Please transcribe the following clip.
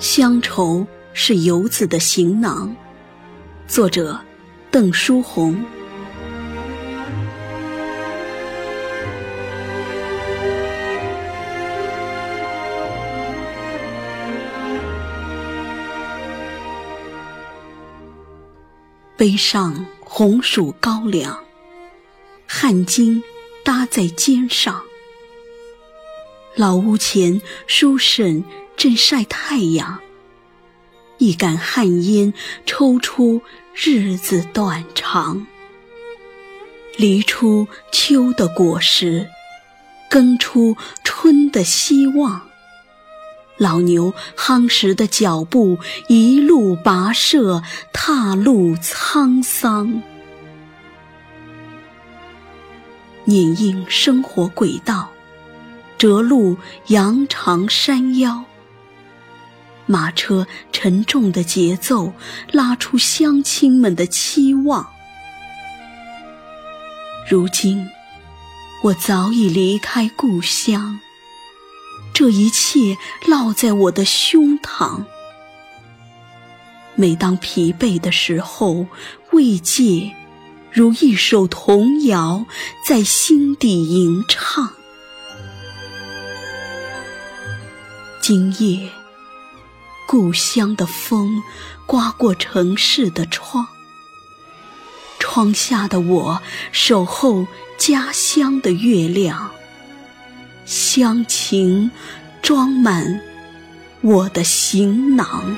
乡愁是游子的行囊。作者：邓书红。背上红薯高粱，汗巾搭在肩上。老屋前，书婶正晒太阳，一杆旱烟抽出日子短长。离出秋的果实，耕出春的希望。老牛夯实的脚步，一路跋涉，踏路沧桑。碾应生活轨道，折路扬长山腰。马车沉重的节奏，拉出乡亲们的期望。如今，我早已离开故乡。这一切烙在我的胸膛。每当疲惫的时候，慰藉如一首童谣在心底吟唱。今夜，故乡的风刮过城市的窗，窗下的我守候家乡的月亮。乡情装满我的行囊。